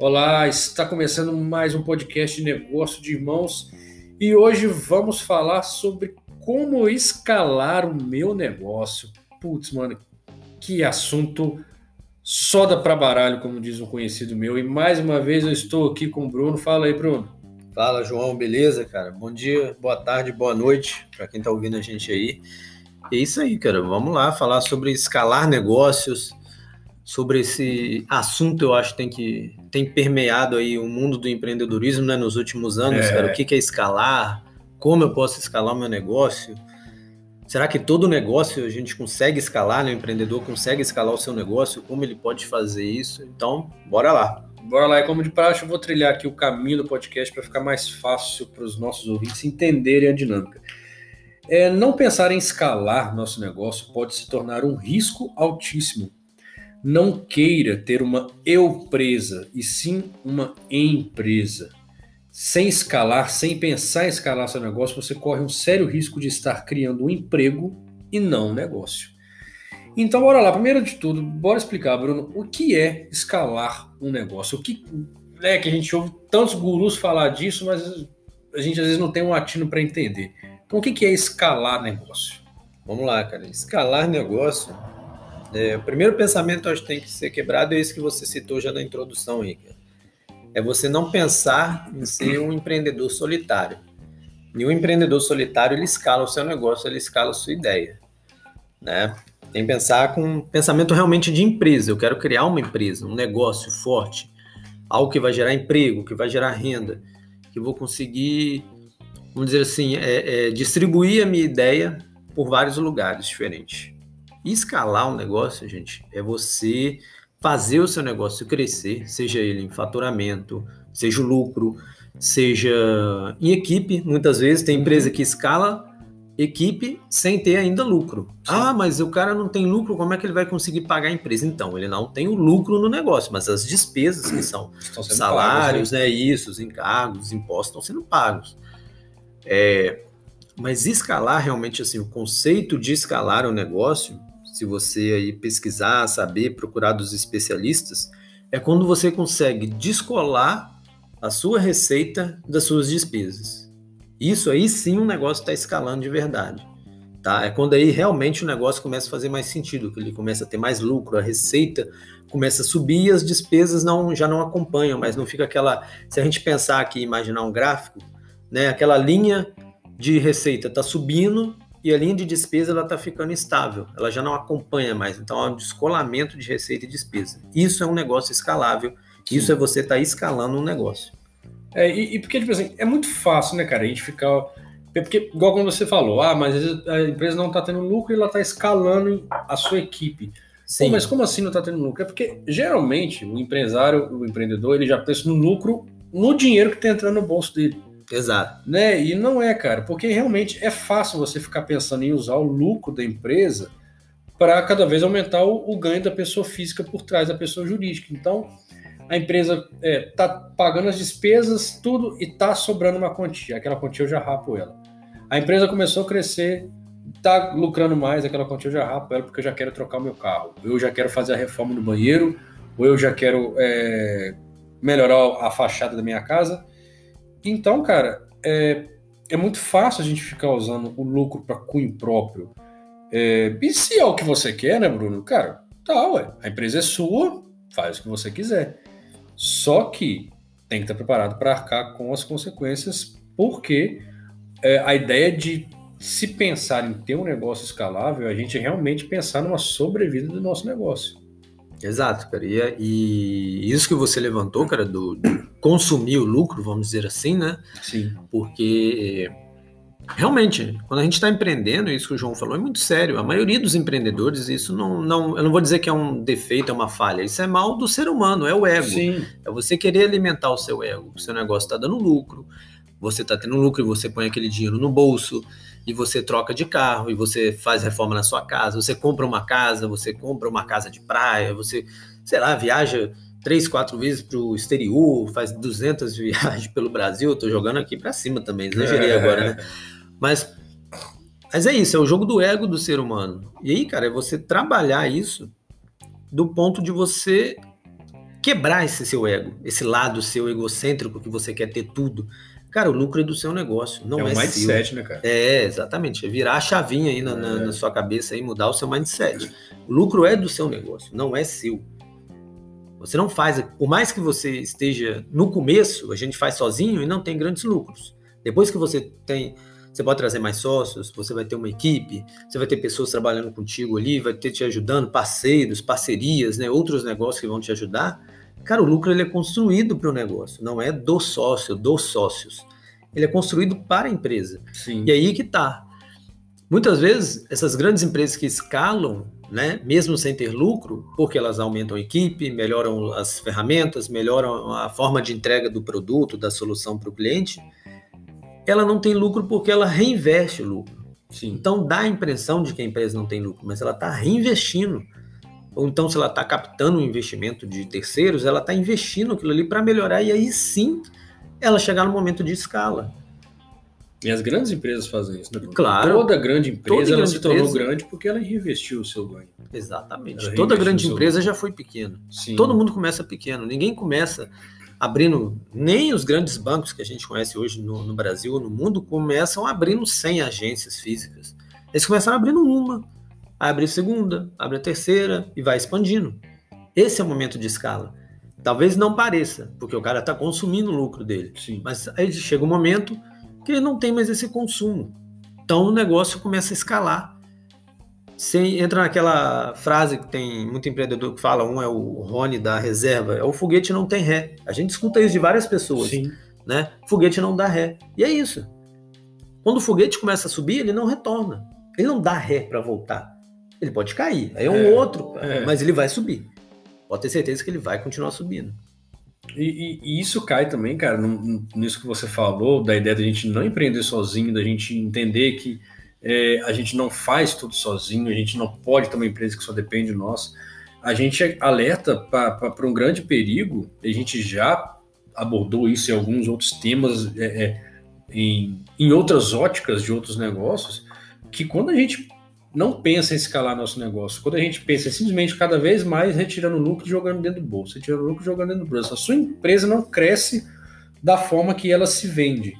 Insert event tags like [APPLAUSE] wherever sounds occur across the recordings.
Olá, está começando mais um podcast Negócio de Irmãos e hoje vamos falar sobre como escalar o meu negócio. Putz, mano, que assunto só dá para baralho, como diz um conhecido meu. E mais uma vez eu estou aqui com o Bruno. Fala aí, Bruno. Fala, João, beleza, cara? Bom dia, boa tarde, boa noite para quem está ouvindo a gente aí. É isso aí, cara. Vamos lá falar sobre escalar negócios, sobre esse assunto. Eu acho que tem que tem permeado aí o mundo do empreendedorismo, né, nos últimos anos, é. cara. O que, que é escalar? Como eu posso escalar o meu negócio? Será que todo negócio a gente consegue escalar, né? O empreendedor consegue escalar o seu negócio? Como ele pode fazer isso? Então, bora lá. Bora lá, e como de praxe, eu vou trilhar aqui o caminho do podcast para ficar mais fácil para os nossos ouvintes entenderem a dinâmica. É, não pensar em escalar nosso negócio pode se tornar um risco altíssimo. Não queira ter uma eu presa, e sim uma empresa. Sem escalar, sem pensar em escalar seu negócio, você corre um sério risco de estar criando um emprego e não um negócio. Então, bora lá. Primeiro de tudo, bora explicar, Bruno, o que é escalar um negócio? O que é que a gente ouve tantos gurus falar disso, mas a gente às vezes não tem um atino para entender. Então, o que é escalar negócio? Vamos lá, cara. Escalar negócio. É, o primeiro pensamento acho que tem que ser quebrado é esse que você citou já na introdução, Rica. É você não pensar em ser um empreendedor solitário. E um empreendedor solitário ele escala o seu negócio, ele escala a sua ideia, né? Tem que pensar com um pensamento realmente de empresa. Eu quero criar uma empresa, um negócio forte, algo que vai gerar emprego, que vai gerar renda, que vou conseguir vamos dizer assim, é, é, distribuir a minha ideia por vários lugares diferentes. Escalar um negócio, gente, é você fazer o seu negócio crescer, seja ele em faturamento, seja o lucro, seja em equipe. Muitas vezes tem empresa que escala equipe sem ter ainda lucro. Sim. Ah, mas o cara não tem lucro, como é que ele vai conseguir pagar a empresa? Então, ele não tem o lucro no negócio, mas as despesas que são [CLEARS THROAT] salários, pagos, né? né? Isso, os encargos, os impostos estão sendo pagos. É, mas escalar realmente assim, o conceito de escalar o negócio, se você aí pesquisar, saber, procurar dos especialistas, é quando você consegue descolar a sua receita das suas despesas. Isso aí sim um negócio está escalando de verdade. Tá? É quando aí realmente o negócio começa a fazer mais sentido, que ele começa a ter mais lucro, a receita começa a subir e as despesas não, já não acompanham, mas não fica aquela. Se a gente pensar aqui, imaginar um gráfico, né? Aquela linha de receita está subindo e a linha de despesa ela está ficando estável, ela já não acompanha mais. Então, há um descolamento de receita e despesa. Isso é um negócio escalável. Isso é você estar tá escalando um negócio. É, e, e, porque, tipo assim, é muito fácil, né, cara, a gente ficar. Porque, igual como você falou, ah, mas a empresa não está tendo lucro e ela está escalando a sua equipe. Sim. Pô, mas como assim não está tendo lucro? É porque, geralmente, o empresário, o empreendedor, ele já pensa no lucro no dinheiro que está entrando no bolso dele. Exato. Né? E não é, cara, porque realmente é fácil você ficar pensando em usar o lucro da empresa para cada vez aumentar o, o, ganho da pessoa física por trás da pessoa jurídica. Então, a empresa está é, tá pagando as despesas, tudo, e está sobrando uma quantia. Aquela quantia eu já rapo ela. A empresa começou a crescer, está lucrando mais, aquela quantia eu já rapo ela porque eu já quero trocar o meu carro. Eu já quero fazer a reforma no banheiro, ou eu já quero é, melhorar a fachada da minha casa então, cara, é, é muito fácil a gente ficar usando o lucro para cunho próprio. É, e se é o que você quer, né, Bruno? Cara, tá, ué. A empresa é sua, faz o que você quiser. Só que tem que estar preparado para arcar com as consequências, porque é, a ideia de se pensar em ter um negócio escalável é a gente realmente pensar numa sobrevida do nosso negócio. Exato, cara. E, e, isso que você levantou, cara, do, do, consumir o lucro, vamos dizer assim, né? Sim. Porque realmente, quando a gente está empreendendo, isso que o João falou é muito sério. A maioria dos empreendedores, isso não, não. Eu não vou dizer que é um defeito, é uma falha. Isso é mal do ser humano, é o ego. Sim. É você querer alimentar o seu ego. O seu negócio está dando lucro, você está tendo lucro e você põe aquele dinheiro no bolso e você troca de carro, e você faz reforma na sua casa, você compra uma casa, você compra uma casa de praia, você, sei lá, viaja três, quatro vezes para o exterior, faz 200 [LAUGHS] viagens pelo Brasil, eu tô jogando aqui para cima também, exagerei agora, né? [LAUGHS] Mas, mas é isso, é o jogo do ego do ser humano. E aí, cara, é você trabalhar isso do ponto de você quebrar esse seu ego, esse lado seu egocêntrico que você quer ter tudo. Cara, o lucro é do seu negócio, não é, é um mindset, seu. né, cara? É, exatamente. É virar a chavinha aí na, é. na, na sua cabeça e mudar o seu mindset. O lucro é do seu negócio, não é seu. Você não faz, por mais que você esteja no começo, a gente faz sozinho e não tem grandes lucros. Depois que você tem, você pode trazer mais sócios, você vai ter uma equipe, você vai ter pessoas trabalhando contigo ali, vai ter te ajudando, parceiros, parcerias, né, outros negócios que vão te ajudar. Cara, o lucro ele é construído para o negócio, não é do sócio, dos sócios. Ele é construído para a empresa. Sim. E aí que tá. Muitas vezes, essas grandes empresas que escalam, né, mesmo sem ter lucro, porque elas aumentam a equipe, melhoram as ferramentas, melhoram a forma de entrega do produto, da solução para o cliente, ela não tem lucro porque ela reinveste o lucro. Sim. Então dá a impressão de que a empresa não tem lucro, mas ela está reinvestindo. Ou então, se ela está captando um investimento de terceiros, ela está investindo aquilo ali para melhorar e aí sim ela chegar no momento de escala. E as grandes empresas fazem isso, né? Claro. Toda grande empresa Toda grande se tornou empresa. grande porque ela reinvestiu o seu ganho. Exatamente. Toda grande empresa já foi pequena. Todo mundo começa pequeno. Ninguém começa abrindo, nem os grandes bancos que a gente conhece hoje no, no Brasil ou no mundo começam abrindo 100 agências físicas. Eles começaram abrindo uma, abre a segunda, abre a terceira e vai expandindo. Esse é o momento de escala. Talvez não pareça, porque o cara está consumindo o lucro dele. Sim. Mas aí chega um momento que ele não tem mais esse consumo. Então o negócio começa a escalar. Você entra naquela frase que tem muito empreendedor que fala, um é o Rony da reserva, é o foguete não tem ré. A gente escuta isso de várias pessoas, Sim. né? Foguete não dá ré. E é isso. Quando o foguete começa a subir, ele não retorna. Ele não dá ré para voltar. Ele pode cair, aí é um É, outro, é. mas ele vai subir. Pode ter certeza que ele vai continuar subindo. E, e- e isso cai também, cara, nisso que você falou, da ideia da gente não empreender sozinho, da gente entender que é, a gente não faz tudo sozinho, a gente não pode ter uma empresa que só depende de nós. A gente alerta para um grande perigo, a gente já abordou isso em alguns outros temas, é, é, em, em outras óticas de outros negócios, que quando a gente não pensa em escalar nosso negócio, quando a gente pensa em simplesmente cada vez mais retirando lucro e jogando dentro do bolso, retirando lucro e jogando dentro do bolso, a sua empresa não cresce da forma que ela se vende.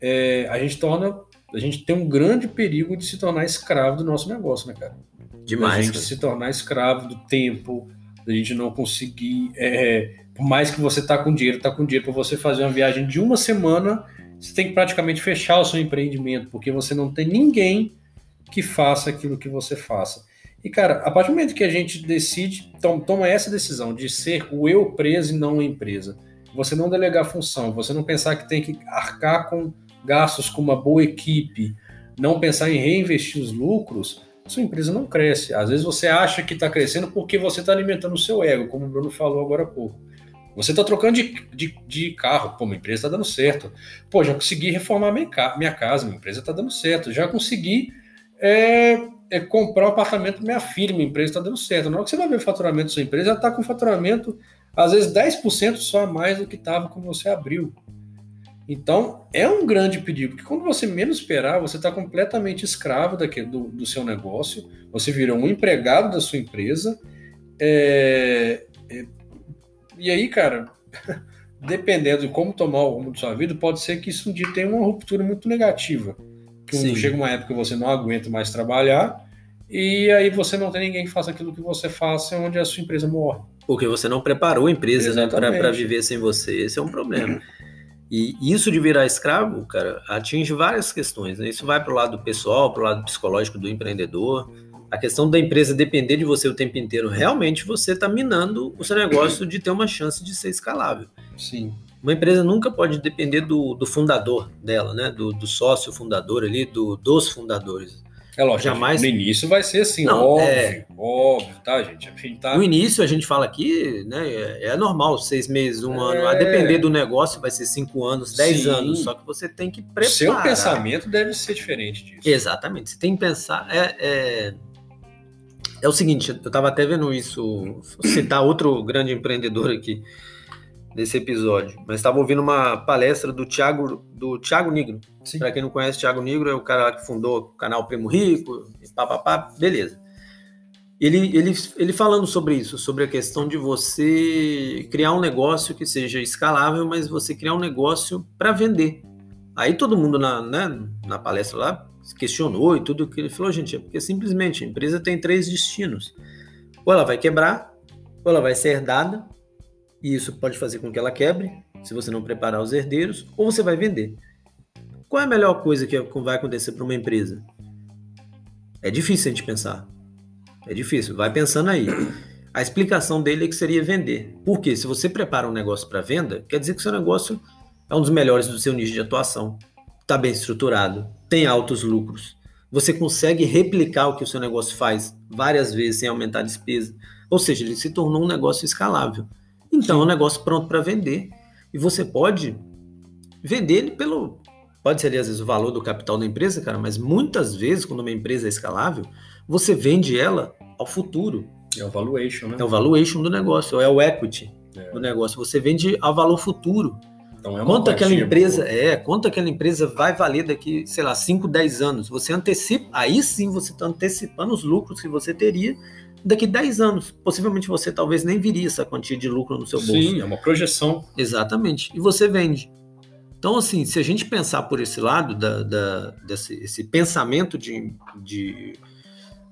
É, a gente torna, a gente tem um grande perigo de se tornar escravo do nosso negócio, né, cara? Demais. gente cara. se tornar escravo do tempo, da gente não conseguir. é, por mais que você tá com dinheiro, tá com dinheiro para você fazer uma viagem de uma semana, você tem que praticamente fechar o seu empreendimento, porque você não tem ninguém que faça aquilo que você faça. E, cara, a partir do momento que a gente decide, tom- toma essa decisão de ser o eu preso e não a empresa, você não delegar função, você não pensar que tem que arcar com gastos com uma boa equipe, não pensar em reinvestir os lucros, sua empresa não cresce. Às vezes você acha que está crescendo porque você está alimentando o seu ego, como o Bruno falou agora há pouco. Você está trocando de, de, de carro, pô, minha empresa está dando certo. Pô, já consegui reformar minha, minha casa, minha empresa está dando certo. Já consegui é, é, comprar um apartamento minha filha, minha empresa está dando certo. Na hora que você vai ver o faturamento da sua empresa, ela está com faturamento, às vezes 10% só a mais do que estava quando você abriu. Então, é um grande perigo, porque quando você menos esperar, você está completamente escravo daquele, do, do seu negócio, você virou um empregado da sua empresa. é, é, e aí, cara, [LAUGHS] dependendo de como tomar o rumo de sua vida, pode ser que isso um dia tenha uma ruptura muito negativa. Que Sim. chega uma época que você não aguenta mais trabalhar, e aí você não tem ninguém que faça aquilo que você faça, onde a sua empresa morre. Porque você não preparou a empresa né, para viver sem você. Esse é um problema. E isso de virar escravo, cara, atinge várias questões. Né? Isso vai para o lado pessoal, para o lado psicológico do empreendedor. A questão da empresa depender de você o tempo inteiro. Realmente você está minando o seu negócio de ter uma chance de ser escalável. Sim. Uma empresa nunca pode depender do, do fundador dela, né? Do, do sócio fundador ali, do, dos fundadores. É lógico, Jamais- no início vai ser assim, Não, óbvio, é- óbvio, tá, gente? A gente tá... No início, a gente fala aqui, né? É é normal, seis meses, um É. ano. A depender do negócio, vai ser cinco anos, dez Sim. anos. Só que você tem que preparar. seu pensamento deve ser diferente disso. Exatamente. Você tem que pensar. É, é, é o seguinte, eu estava até vendo isso, citar outro grande empreendedor aqui desse episódio, mas estava ouvindo uma palestra do Thiago, do Thiago Negro. Para quem não conhece, Thiago Negro é o cara que fundou o canal Primo Rico, e pá, pá, pá, beleza. ele, ele, ele falando sobre isso, sobre a questão de você criar um negócio que seja escalável, mas você criar um negócio para vender. Aí todo mundo na, né, na palestra lá questionou e tudo que ele falou, gente, é porque simplesmente a empresa tem três destinos. Ou ela vai quebrar, ou ela vai ser herdada, e isso pode fazer com que ela quebre, se você não preparar os herdeiros, ou você vai vender. Qual é a melhor coisa que vai acontecer para uma empresa? É difícil a gente pensar. É difícil. Vai pensando aí. A explicação dele é que seria vender. Porque se você prepara um negócio para venda, quer dizer que seu negócio é um dos melhores do seu nicho de atuação. Está bem estruturado, tem altos lucros. Você consegue replicar o que o seu negócio faz várias vezes sem aumentar a despesa. Ou seja, ele se tornou um negócio escalável. Então, é um negócio pronto para vender. E você pode vender ele pelo. Pode ser, às vezes, o valor do capital da empresa, cara, mas muitas vezes, quando uma empresa é escalável, você vende ela ao futuro. É o valuation, né? É o valuation do negócio, é o equity é. do negócio. Você vende ao valor futuro. Então é quanto aquela empresa boa. é, quanto aquela empresa vai valer daqui, sei lá, 5, 10 anos. Você antecipa, aí sim você está antecipando os lucros que você teria daqui 10 anos. Possivelmente você talvez nem viria essa quantia de lucro no seu bolso. Sim, é uma projeção. Exatamente. E você vende. Então, assim, se a gente pensar por esse lado, da, da desse esse pensamento de, de,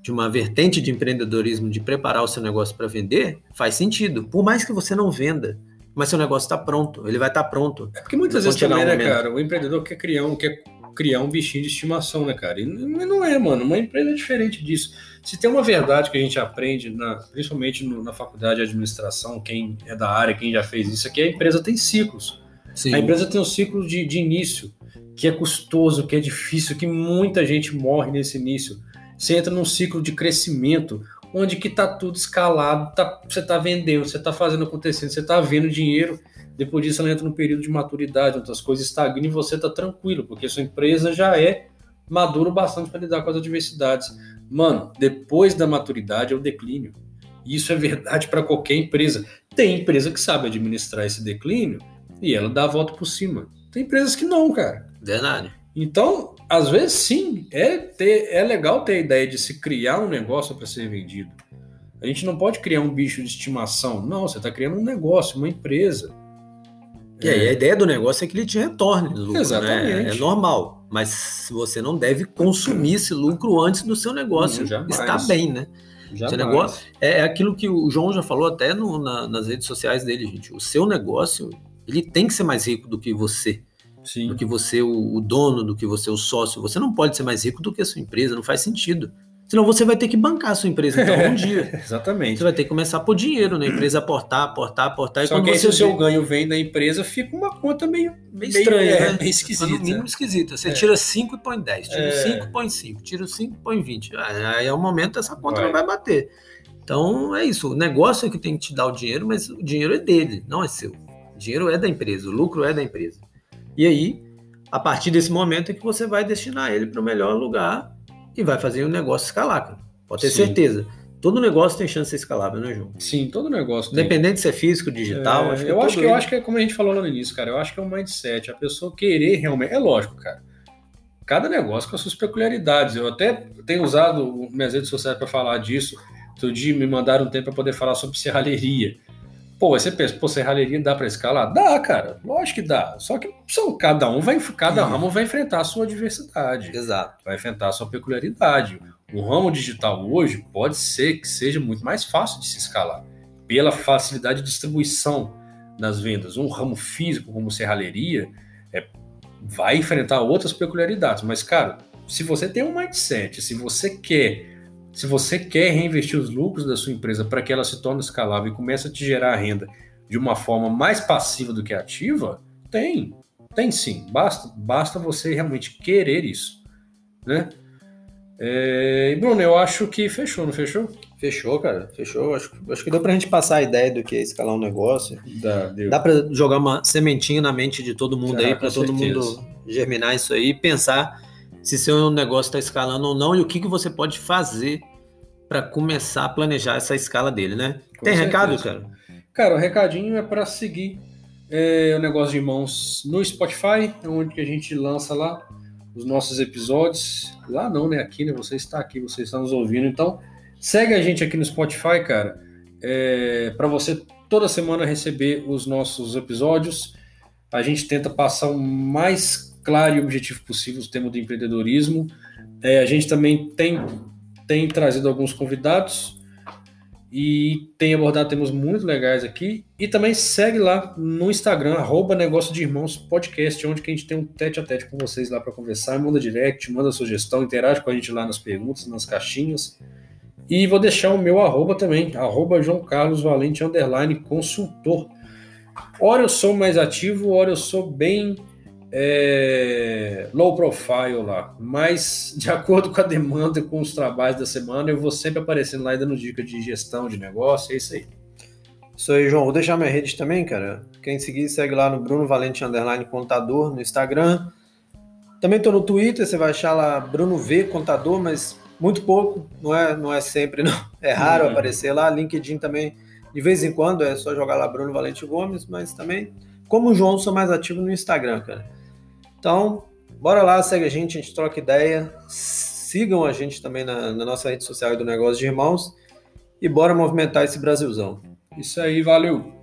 de uma vertente de empreendedorismo, de preparar o seu negócio para vender, faz sentido. Por mais que você não venda, mas seu negócio está pronto, ele vai estar tá pronto. É porque muitas vezes também, né, cara, o empreendedor quer criar um, quer criar um bichinho de estimação, né, cara? E não é, mano. Uma empresa é diferente disso. Se tem uma verdade que a gente aprende, na, principalmente no, na faculdade de administração, quem é da área, quem já fez isso aqui, a empresa tem ciclos. Sim. A empresa tem um ciclo de, de início, que é custoso, que é difícil, que muita gente morre nesse início. Você entra num ciclo de crescimento, onde que tá tudo escalado, tá, você está vendendo, você está fazendo acontecendo, você está vendo dinheiro. Depois disso, ela entra num período de maturidade, onde as coisas estagnam e você está tranquilo, porque sua empresa já é madura bastante para lidar com as adversidades. Mano, depois da maturidade é o declínio. Isso é verdade para qualquer empresa. Tem empresa que sabe administrar esse declínio e ela dá a volta por cima. Tem empresas que não, cara. Verdade. Então, às vezes sim, é, ter, é legal ter a ideia de se criar um negócio para ser vendido. A gente não pode criar um bicho de estimação. Não, você está criando um negócio, uma empresa. E aí, a ideia do negócio é que ele te retorne lucro. Né? Exatamente. Né? É normal. Mas você não deve consumir esse lucro antes do seu negócio não, estar bem, né? Seu negócio é, é aquilo que o João já falou até no, na, nas redes sociais dele, gente. O seu negócio ele tem que ser mais rico do que você. Sim. Do que você, o, o dono, do que você, o sócio. Você não pode ser mais rico do que a sua empresa, não faz sentido. Senão você vai ter que bancar a sua empresa então um dia. Exatamente. Você vai ter que começar por dinheiro, né? A empresa aportar, aportar, aportar. Só que aí, se o seu ganho vem da empresa, fica uma conta meio, meio estranha, meio, é, né? meio esquisita. No mínimo esquisita. Você é. tira 5 e põe 10, tira 5 e põe 5, tira 5 e põe 20. Aí é o momento essa conta vai. não vai bater. Então é isso. O negócio é que tem que te dar o dinheiro, mas o dinheiro é dele, não é seu. O dinheiro é da empresa, o lucro é da empresa. E aí, a partir desse momento é que você vai destinar ele para o melhor lugar e vai fazer o negócio escalar, cara. Pode ter Sim. certeza. Todo negócio tem chance de ser escalável, né, João? Sim, todo negócio. Independente se é físico, digital. É, acho eu, acho que, eu acho que é como a gente falou lá no início, cara. Eu acho que é um mindset. A pessoa querer realmente. É lógico, cara. Cada negócio com as suas peculiaridades. Eu até tenho usado minhas redes sociais para falar disso. Outro dia me mandaram um tempo para poder falar sobre serralheria. Pô, você pensa, pô, serralheria dá para escalar? Dá, cara. Lógico que dá. Só que são, cada um vai, cada ramo vai enfrentar a sua diversidade. Exato. Vai enfrentar a sua peculiaridade. O ramo digital hoje pode ser que seja muito mais fácil de se escalar pela facilidade de distribuição das vendas. Um ramo físico como serralheria é, vai enfrentar outras peculiaridades. Mas, cara, se você tem um mindset, se você quer se você quer reinvestir os lucros da sua empresa para que ela se torne escalável e comece a te gerar renda de uma forma mais passiva do que ativa, tem. Tem sim. Basta, basta você realmente querer isso. Né? É, Bruno, eu acho que fechou, não fechou? Fechou, cara. Fechou. Acho, acho que deu pra gente passar a ideia do que é escalar um negócio. Dá, deu. Dá pra jogar uma sementinha na mente de todo mundo aí, para todo mundo germinar isso aí e pensar se seu negócio está escalando ou não e o que, que você pode fazer para começar a planejar essa escala dele, né? Com Tem certeza. recado, cara? Cara, o recadinho é para seguir é, o negócio de mãos no Spotify, é onde que a gente lança lá os nossos episódios. Lá não, né? Aqui, né? Você está aqui, você está nos ouvindo. Então, Segue a gente aqui no Spotify, cara, é, para você toda semana receber os nossos episódios. A gente tenta passar o mais claro e objetivo possível o tema do empreendedorismo. É, a gente também tem, tem trazido alguns convidados e tem abordado temas muito legais aqui. E também segue lá no Instagram, arroba Negócio de Irmãos Podcast, onde a gente tem um tete a tete com vocês lá para conversar. Manda direct, manda sugestão, interage com a gente lá nas perguntas, nas caixinhas. E vou deixar o meu arroba também, arroba João Carlos Valente, underline consultor. Ora eu sou mais ativo, ora eu sou bem é, low profile lá, mas de acordo com a demanda e com os trabalhos da semana, eu vou sempre aparecendo lá e dando dicas de gestão de negócio, é isso aí. Isso aí, João. Vou deixar minha rede também, cara. Quem seguir, segue lá no Bruno Valente Underline Contador no Instagram. Também tô no Twitter, você vai achar lá Bruno V Contador, mas muito pouco, não é, não é sempre, não. É raro uhum. aparecer lá. LinkedIn também, de vez em quando, é só jogar lá Bruno Valente Gomes, mas também, como o João, sou mais ativo no Instagram, cara. Então, bora lá, segue a gente, a gente troca ideia. Sigam a gente também na, na nossa rede social do Negócio de Irmãos. E bora movimentar esse Brasilzão. Isso aí, valeu!